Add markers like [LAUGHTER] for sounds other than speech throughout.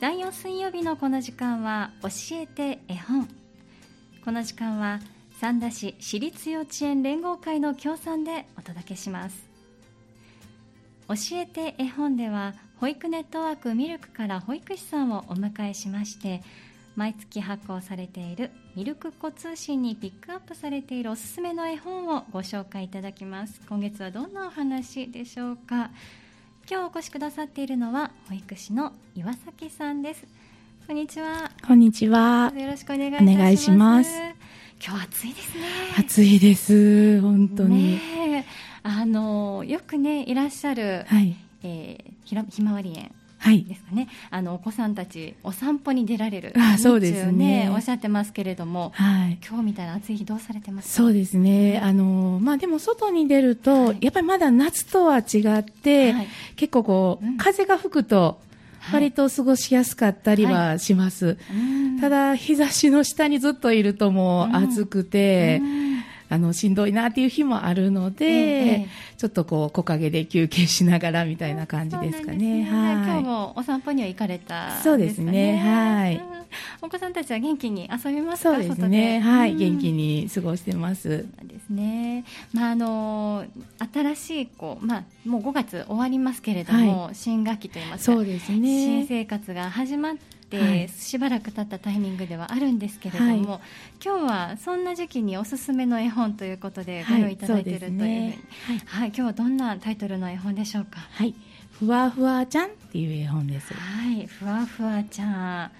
第4水曜日のこの時間は教えて絵本。この時間は三田市私立幼稚園連合会の協賛でお届けします。教えて絵本では保育ネットワークミルクから保育士さんをお迎えしまして毎月発行されているミルク子通信にピックアップされているおすすめの絵本をご紹介いただきます。今月はどんなお話でしょうか？今日お越しくださっているのは保育士の岩崎さんです。こんにちは。こんにちは。よろしくお願いします。今日暑いですね。暑いです。本当に、ね、あのよくねいらっしゃる、はい。えー、ひらひまわり園。はいですかね、あのお子さんたちお散歩に出られる。あそうですね。おっしゃってますけれども、はい、今日みたいな暑い日どうされてますそうですね。あの、まあ、でも外に出ると、はい。やっぱりまだ夏とは違って、はい。結構こう、うん。風が吹くと割と過ごしやすかったりはします、うん。ただ日差しの下にずっといるともう暑くて、うんあのしんどいなっていう日もあるので、ええちょっとこう木陰で休憩しながらみたいな感じですかね。ね。はい。今日もお散歩には行かれたんかそうですね。はい。うん。お子さんたちは元気に遊びますか？そうですね。はい、元気にに過ごしてます。ですね。まああの新しいこうまあもう5月終わりますけれども、新学期といいますか、そうです新ね。生活が始まって、はい。しばらく経ったタイミングではあるんですけれども、は今日はそんな時期におすすめの絵本ということでごはい用意いただいているというふうねはい、今日はどんなタイトルの絵本でしょうか？はい、ふわふわちゃんっていう絵本です。はい、ふわふわちゃん。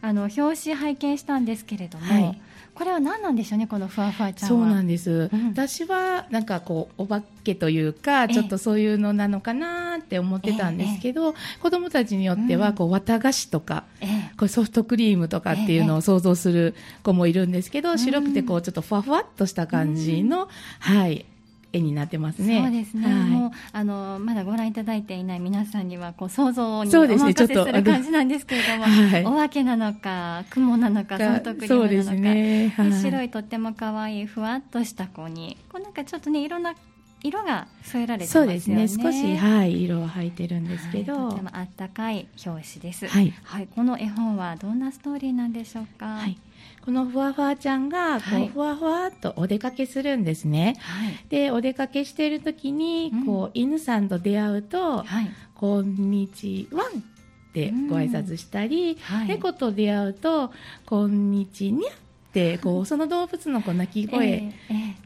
あの表紙拝見したんですけれども、はいこれは何なんでしょうね、このふわふわちゃんそうは。なんです、うん。私はなんかこうお化けというかええ。ちょっとそういうのなのかなって思ってたんですけど、子供たちによってうん。はこう綿菓子とか、ええ。こうソフトクリームとかっていうのを想像する子もいるんですけど、ん。白くてこうちょっとふわふわっとした感じの、はい絵になってますね。そうですね、はい。もうあのまだご覧いただいていない皆さんにはこう想像にお任せする感じなんですけれども、[LAUGHS] はい。お化けなのか、雲なのか、ソフトクリームなのか、ね、はい。で白いとっても可愛いふわっとした子に、こうなんかちょっとね、いろんな色が添えられてますよね。そうですね。少し、はい、色を履いてるんですけど、はいとてもあったかい表紙です、はいこの絵本はどんなストーリーなんでしょうか？はい、このふわふわちゃんがこう、はいふわふわっとお出かけするんですね。はい。でお出かけしている時に、うん。こう犬さんと出会うとはい「こんにちは」ってご挨拶したり、はい。猫と出会うと「こんにちにゃ」ってこうその動物のこう鳴き声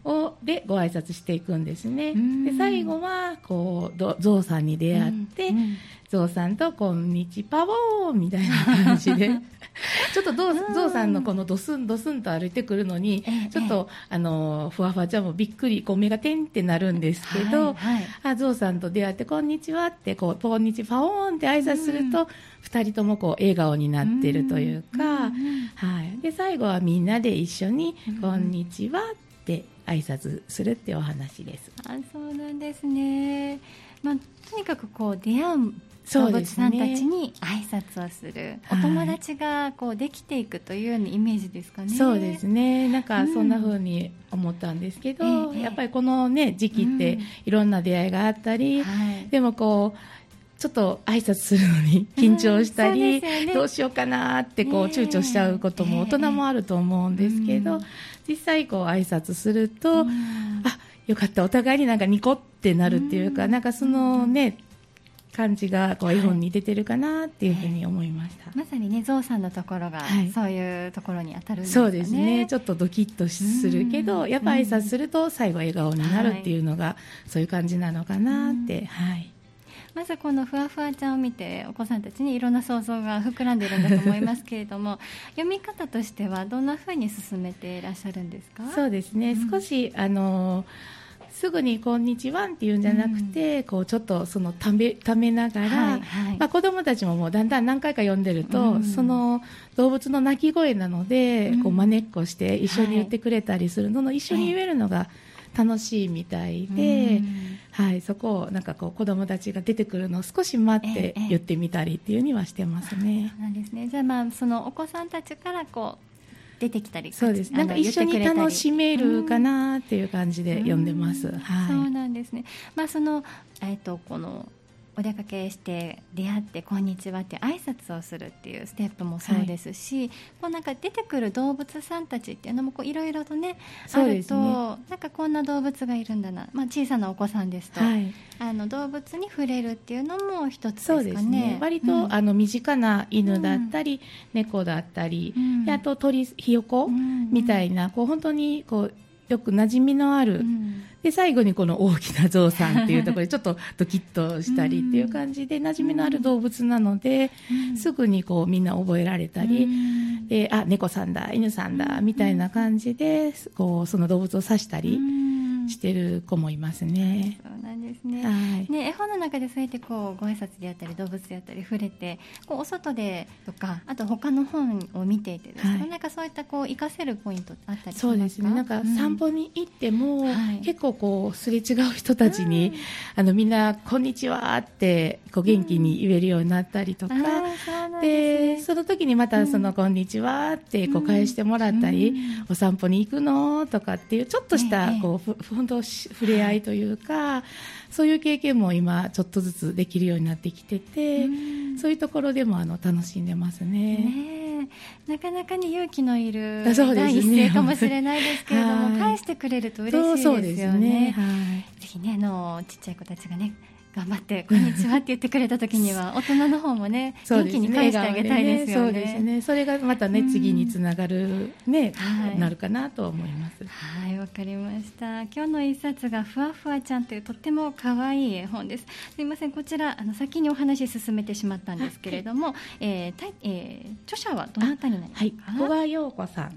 を、でご挨拶していくんですね。うん。で最後はこうどゾウさんにえ出会って、うん。うん。ゾウさんとこんにちパオーみたいな感じで [LAUGHS] [LAUGHS] ちょっとゾウうん。ゾウさんのこのドスンドスンと歩いてくるのにええちょっとあのふわふわちゃんもびっくりこう目が点ってなるんですけど、はいはい。あゾウさんと出会ってこんにちはってこうこんにちパオーンって挨拶すると、二人ともこう笑顔になってるというか、はい、で最後はみんなで一緒にうん。こんにちはって挨拶するってお話です。あそうなんですね、まあ、とにかくこう出会う動物そうですね。さんたちに挨拶をする、はいお友達がこうできていくというようなイメージですかね。そうですね。なんかうんそんな風に思ったんですけど、ええ。やっぱりこの、ね、時期ってうん。いろんな出会いがあったり、はい。でもこうちょっと挨拶するのに緊張したり、どうしようかなってこう躊躇しちゃうことも大人もあると思うんですけど、うん。実際こう挨拶すると、うん。あよかったお互いになんかニコってなるっていうか、うん。なんかそのね感じがこう絵本に出てるかなっていうふうに思いました。まさにねゾウさんのところが、はい。そういうところに当たるんですかね。そうですね。ちょっとドキッとするけど、うん。やっぱ挨拶すると最後笑顔になるっていうのが、そういう感じなのかなって、うん。はい、まずこのふわふわちゃんを見てお子さんたちにいろんな想像が膨らんでいるんだと思いますけれども [LAUGHS] 読み方としてはどんなふうに進めていらっしゃるんですか？そうですね、うん少しあのすぐに「こんにちは」って言うんじゃなくて、こうちょっとそのためためながら、はいはい。まあ、子供たちももうだんだん何回か読んでると、うん。その動物の鳴き声なので、うん。こう真似っこして一緒に言ってくれたりするのの、一緒に言えるのが楽しいみたいで、うんはい、そこをなんかこう子供たちが出てくるのを少し待ってええ。言ってみたりっていうにはしてますね。そうなんですね。じゃあまあそのお子さんたちからこう出てきたりそうです。なんか一緒に楽しめるかななっていう感じで読んでます。うんはい。そうなんですね。まあそのえっ、とこのお出かけして出会って「こんにちは」って挨拶をするっていうステップもそうですし、はい、こうなんか出てくる動物さんたちっていうのもいろいろとねあると、なんかこんな動物がいるんだな、まあ、小さなお子さんですと、はい、あの動物に触れるっていうのも一つですかね。そうですね。割と、うん、あの身近な犬だったり、うん、猫だったり、うん、あと鳥ひよこみたいなこう本当にこうよく馴染みのある、うん、で最後にこの大きなゾウさんっていうところでちょっとドキッとしたりっていう感じで馴染みのある動物なので、うん、すぐにこうみんな覚えられたり、うん、であ猫さんだ犬さんだみたいな感じでこうその動物を指したり。してる子もいますね。ですね。はい、ね絵本の中でそうやってこうご挨拶であったり動物であったり触れて、こうお外でとかあと他の本を見ていてですね、はい、なんかそういったこう活かせるポイントあったりそうですね。なんか散歩に行っても、うん、結構こうすれ違う人たちに、うん、あのみんなこんにちはってこう元気に言えるようになったりとか、うん、で、ね、その時にまたそのこん。にちはってこう返してもらったり、お散歩に行くの？とかっていうちょっとしたこう、本当触れ合いというか、そういう経験も今ちょっとずつできるようになってきてて、うそういうところでもあの楽しんでますね。ねなかなかに勇気のいる第一声かもしれないですけれども、返してくれると嬉しいですよね。そうですね。はい、ぜひねあのちっちゃい子たちがね頑張ってこんにちはって言ってくれた時には [LAUGHS] 大人の方もね元気に返してあげたいですよね。そうですね。それがまたね次につながるね、はい、なるかなと思います。はいわかりました。今日の一冊がふわふわちゃんというとっても可愛い絵本です。すみませんこちらあの先にお話進めてしまったんですけれども、えーたえー、著者はどなたになりますか？はい、小川陽子さん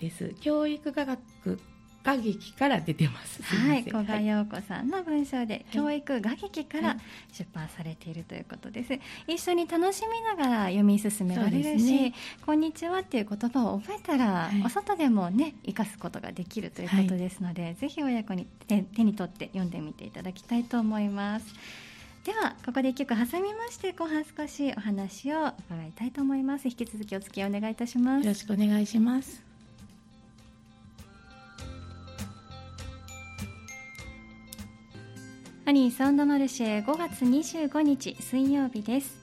です。はい、教育科学画劇から出てます。はい、古賀陽子さんの文章で、教育画劇から出版されているということです。一緒に楽しみながら読み進められるし、ね、こんにちはっていう言葉を覚えたら、はい、お外でもね生かすことができるということですので、はい、ぜひ親子に手に取って読んでみていただきたいと思います。ではここで一曲挟みまして後半少しお話を伺いたいと思います。引き続きお付き合いお願いいたします。よろしくお願いしますアニーサウンドマルシェ5月25日水曜日です。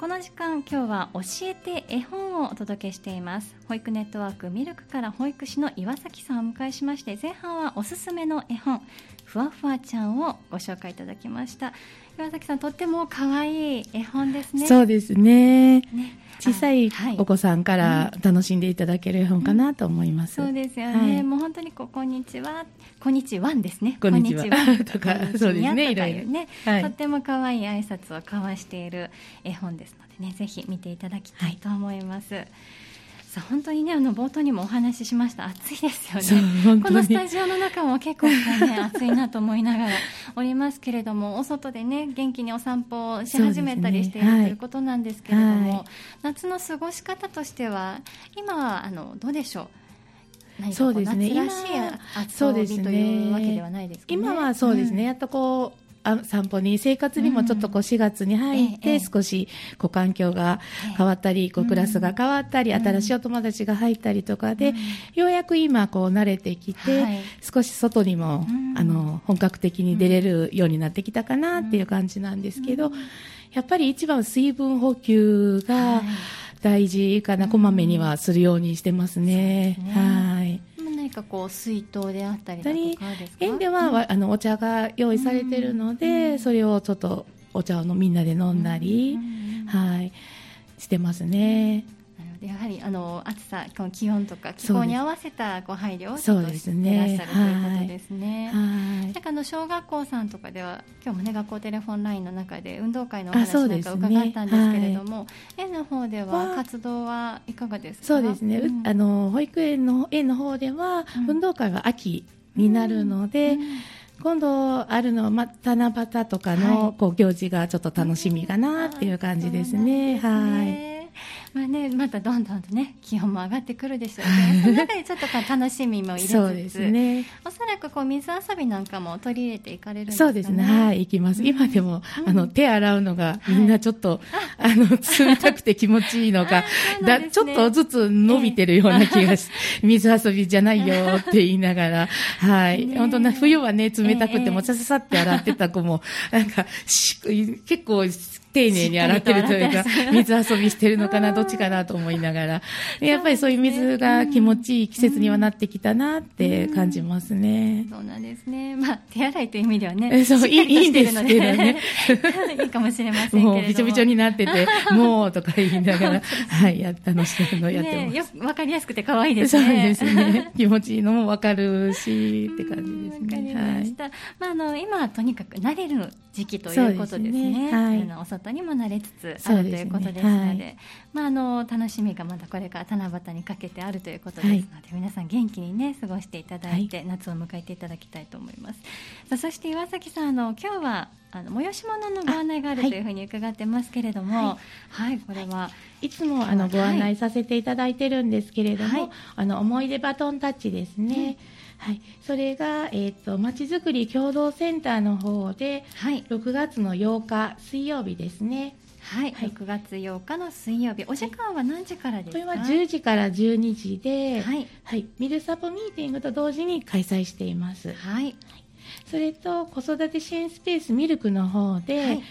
この時間今日は教えて絵本をお届けしています。保育ネットワークミルクから保育士の岩崎さんをお迎えしまして前半はおすすめの絵本ふわふわちゃんをご紹介いただきました。岩崎さんとっても可愛い絵本ですね。そうですね。ね。小さいお子さんから楽しんでいただける絵本かなと思います。そうですよね。はい、もう本当にここんにちは、こんにちはですね。こんにちは。とか、そうですね。いろいろ。ね、はい、とっても可愛い挨拶を交わしている絵本ですのでね、ぜひ見ていただきたいと思います。はいさあ本当にねあの冒頭にもお話ししました。暑いですよね。このスタジオの中も結構ね暑いなと思いながらおりますけれどもお外でね元気にお散歩し始めたりしている、ねはい、ということなんですけれども、はい、夏の過ごし方としては今はあのどうでしょう？そうですね。夏らしい暑日というわけではないですか、ね、今はそうですね。うん、やっとこうあ散歩に生活にもちょっとこう4月に入って少しこう環境が変わったりこうクラスが変わったり新しいお友達が入ったりとかでようやく今こう慣れてきて少し外にもあの本格的に出れるようになってきたかなっていう感じなんですけどやっぱり一番水分補給が大事かなこまめにはするようにしてますね。はい。何かこう水筒であったりだとかですか？園では、うん、あのお茶が用意されてるので、うん、それをちょっとお茶をみんなで飲んだり、うん、はい。してますね。やはりあの暑さ、この気温とか気候に合わせたご配慮をしてらっしゃる、ね、ということですね。はい、なんかあの小学校さんとかでは今日もね学校テレフォンラインの中で運動会のお話なんか伺ったんですけれども、ねはい、園の方では活動はいかがですか？そうですね。うん、あの保育園の園の方では、運動会は秋になるので。うん今度あるのは、ま、七夕とかの、こう行事がちょっと楽しみかなっていう感じですね。はい。まあね、またどんどんとね気温も上がってくるでしょうけど、[LAUGHS] その中でちょっと楽しみも入れつつそうですね。おそらくこう水遊びなんかも取り入れていかれるんですかね。そうですね。はい、行きます。今でも、あの、手洗うのが、みんなちょっと、あ。の、冷たくて気持ちいいのか、[LAUGHS] だ、ちょっとずつ伸びてるような気がし、水遊びじゃないよって言いながら、[LAUGHS] はい。ね本当な、冬はね、冷たくええ。ても、さささって洗ってた子も、なんか、し結構、丁寧に洗ってるというか水遊びしてるのかな、どっちかなと思いながら、やっぱりそういう水が気持ちいい季節にはなってきたなって感じますね。そうなんですね。まあ、手洗いという意味ではね、えそういいいいんですけどね [LAUGHS] いいかもしれませんけれども。もうびちょびちょになってて、もうとか言いながら、[LAUGHS] はい、やったのしてるのやってね、ます。よくわかりやすくて可愛いですそうね。ですね。気持ちいいのもわかるし、って感じですわかりね。はい。ました。まあ、あの、今はとにかく慣れる時期ということですね。すね。はい。あのお外にも慣れつつあるということですので、はいまあ、あの、楽しみがまだこれから七夕にかけてあるということですので、皆さん元気にね、過ごしていただいて、夏を迎えていただきたいと思います。さあそして岩崎さん、あの、今日は、あの催し物のご案内があるとはいいうふうに伺ってますけれども、ははい、これは、い。つもあのご案内させていただいてるんですけれども、はい。あの思い出バトンタッチですね。はい。それが、えっ、と、まちづくり共同センターの方で、はい、6月の8日水曜日ですね。はい、はい。6月8日の水曜日、お時間は何時からですか？これは10時から12時で、はい、はい。ミルサポミーティングと同時に開催しています。はい、それと子育て支援スペースミルクの方で、はい。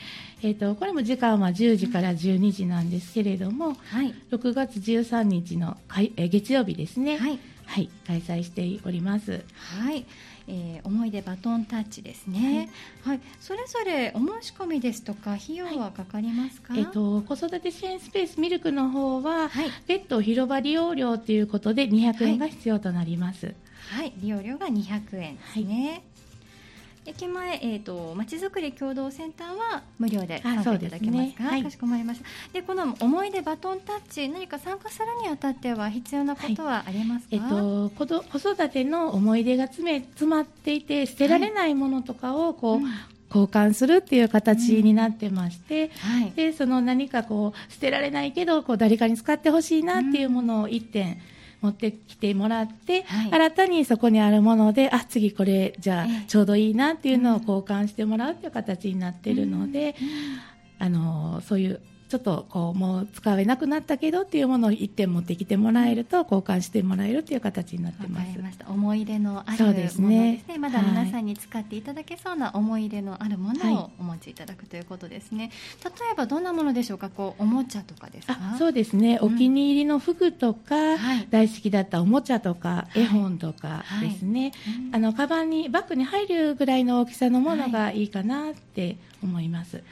えー、とこれも時間は10時から12時なんですけれども、はい、6月13日のかいえー月曜日ですね、はい、はい、開催しております。はい、えー思い出バトンタッチですね。はい、それぞれお申し込みですとか費用はかかりますか？えー、と子育て支援スペースミルクの方は、はい、別途広場利用料ということで200円が必要となります。はい、利用料が200円ですね。駅前、えー、とまちづくり共同センターは無料で参加いただけますか？ねはい。かしこまりました。でこの思い出バトンタッチ何か参加するにあたっては必要なことはありますか、えっと、子ど子育ての思い出が詰め詰まっていて捨てられないものとかをこう、うん。交換するっていう形になってまして、はい、でその何かこう捨てられないけどこう誰かに使ってほしいなっていうものを1点持ってきてもらって、はい。新たにそこにあるものであ次これじゃあええ。ちょうどいいなっていうのを交換してもらうっていう形になっているので、あのそういうちょっとこうもう使えなくなったけどっていうものを1点持ってきてもらえると交換してもらえるっていう形になってわます。かり。ました。思い出のあるものですすでねね。まだ皆さんに使っていただけそうな思い出のあるものはい。をお持ちいただくということですね、例えばどんなものでしょうか？こうおもちゃとかですか？あそうですね、うん。お気に入りの服とか、はい。大好きだったおもちゃとか、い。絵本とかですね、うん。あのカバンにバッグに入るぐらいの大きさのものがいいかなって思います、はい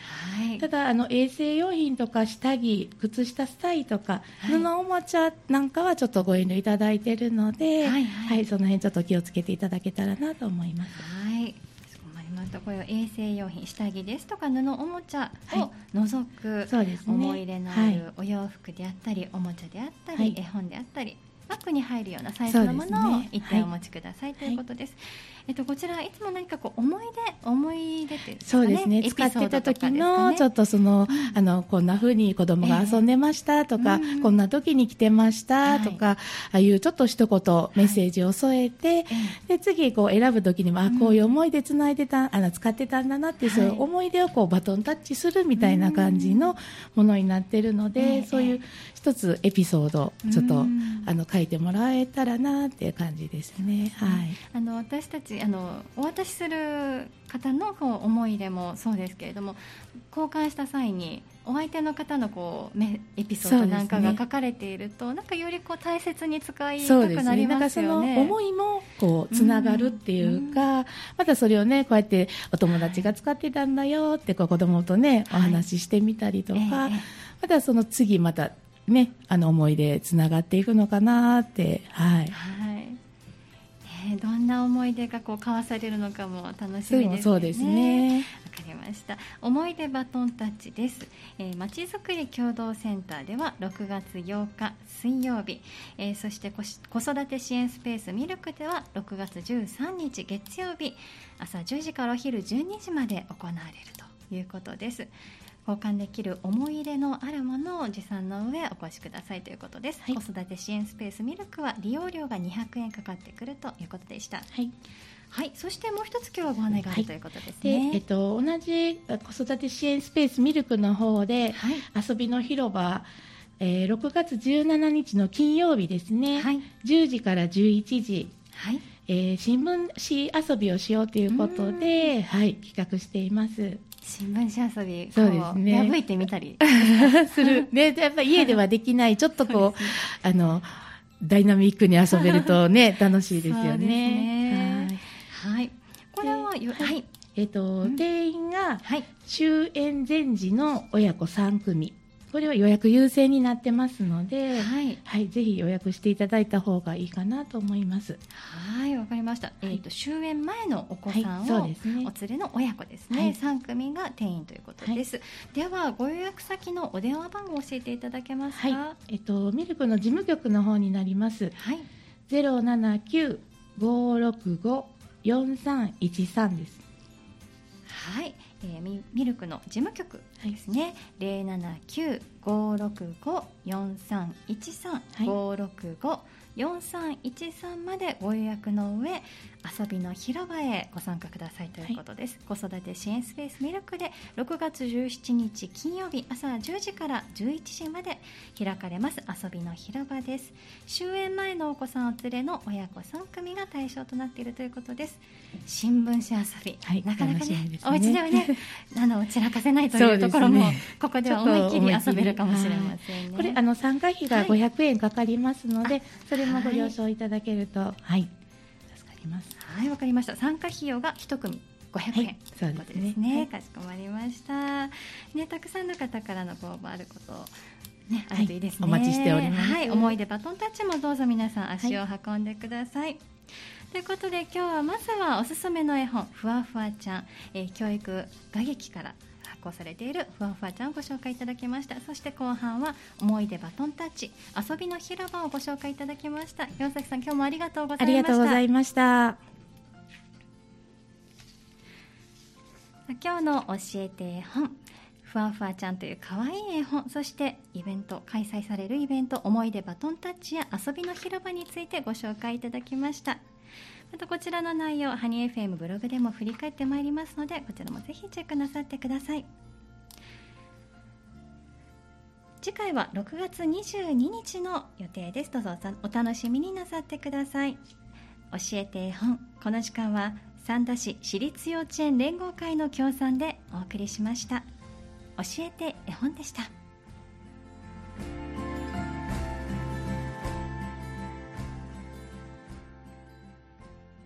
ただあの衛生用品とか下着靴下スタイとか、はい。布おもちゃなんかはちょっとご遠慮いただいているので、はいはい。その辺ちょっと気をつけていただけたらなと思います。はい。こういう衛生用品下着ですとか布おもちゃはい。を除く、そうですね。思い入れのあはいるお洋服であったり、おもちゃであったり、はい。絵本であったりバッグに入るようなサイズのものを一点お持ちください、ということです、えっと、こちらいつも何かこう思い出思い出っていうねそうですね。使ってた時のちょっとその、あのこんな風に子供が遊んでましたとか、ええうん。こんな時に来てましたとか、ああいうちょっと一言メッセージを添えて、で次こう選ぶ時にも、あこういう思い出つないでたあの使ってたんだなっていう、そういう思い出をこうバトンタッチするみたいな感じのものになってるので、ええ。そういう一つエピソードちょっと、うんあの書いてもらえたらなっていう感じですね。はい。あの私たちあのお渡しする方のこう思い入れもそうですけれども交換した際にお相手の方のこうめエピソードなんかが書かれていると、なんかよりこう大切に使いたそうですね。くなりますよね。思いもこうつながるっていうか、またそれをねこうやってお友達が使ってたんだよってこう子供とねおはい話ししてみたりとか、ええええまたその次またねあの思い出つながっていくのかなってはい。はい。ねどんな思い出がこう交わされるのかも楽しみですそうよね。そうですね。わかりました。思い出バトンタッチです。えー、まちづくり共同センターでは6月8日水曜日、えーそして子育て支援スペースミルクでは6月13日月曜日朝10時からお昼12時まで行われるということです。交換できる思い入れのあるものを持参の上お越しくださいということです、はい。子育て支援スペースミルクは利用料が200円かかってくるということでした。はい。はい。そしてもう一つ今日はご案内があるということですで、ね、えっと、同じ子育て支援スペースミルクの方で、はい。遊びの広場、えー6月17日の金曜日ですね、はい。10時から11時、はい。えー新聞紙遊びをしようということで、はい、企画しています。新聞紙遊びそうですね。こ破いてみたり。[LAUGHS] する。ね、やっぱり家ではできない、ちょっとこう、あの、ダイナミックに遊べるとね、[LAUGHS] 楽しいですよね。ね。はい。はい。これははい。えっ、と、ん。定員がはい。終演前時の親子3組。これは予約優先になってますので、はい。はい、ぜひ予約していただいた方がいいかなと思います。はいわかりました、えっ、と終演前のお子さんを、ですね。お連れの親子ですね、はい。3組が定員ということです、ではご予約先のお電話番号を教えていただけますか？はい、えっ、と、ミルクの事務局の方になります。はい。079-565-4313です。はい、えーミミルクの事務局ですね、零七九五六五四三一三。五六五四三一三までご予約の上遊びの広場へご参加くださいということです、子育て支援スペースミルクで6月17日金曜日朝10時から11時まで開かれます。遊びの広場です。終演前のお子さんお連れの親子3組が対象となっているということです。新聞紙遊び、はいなかなかねね。お家ではね [LAUGHS] あの散らかせないというところも、ね。ここでは思いっきり。遊べるかもしれませんね。これあの参加費がはい。500円かかりますので、それもごはい了承いただけると、はい、ります。はい、わかりました。参加費用が一組500円、はいということですね。はいかしこまりました。ね、たくさんの方からのご応募あることを。ね、あはいるといいですね、お待ちしておりますはい、思い出バトンタッチもどうぞ皆さん足を運んでください。ということで今日はまずはおすすめの絵本「ふわふわちゃん」えー教育画劇から発行されているふわふわちゃんをご紹介いただきましたそして後半は思い出バトンタッチ遊びの広場をご紹介いただきました。岩崎さん今日もありがとうございました。ありがとうございました。今日の教えて絵本ふわふわちゃんという可愛い絵本そしてイベント開催されるイベント思い出バトンタッチや遊びの広場についてご紹介いただきました。またこちらの内容ハニー FM ブログでも振り返ってまいりますのでこちらもぜひチェックなさってください。次回は6月22日の予定です。どうぞお楽しみになさってください。教えて絵本。この時間は三田市私立幼稚園連合会の協賛でお送りしました。教えて絵本でした。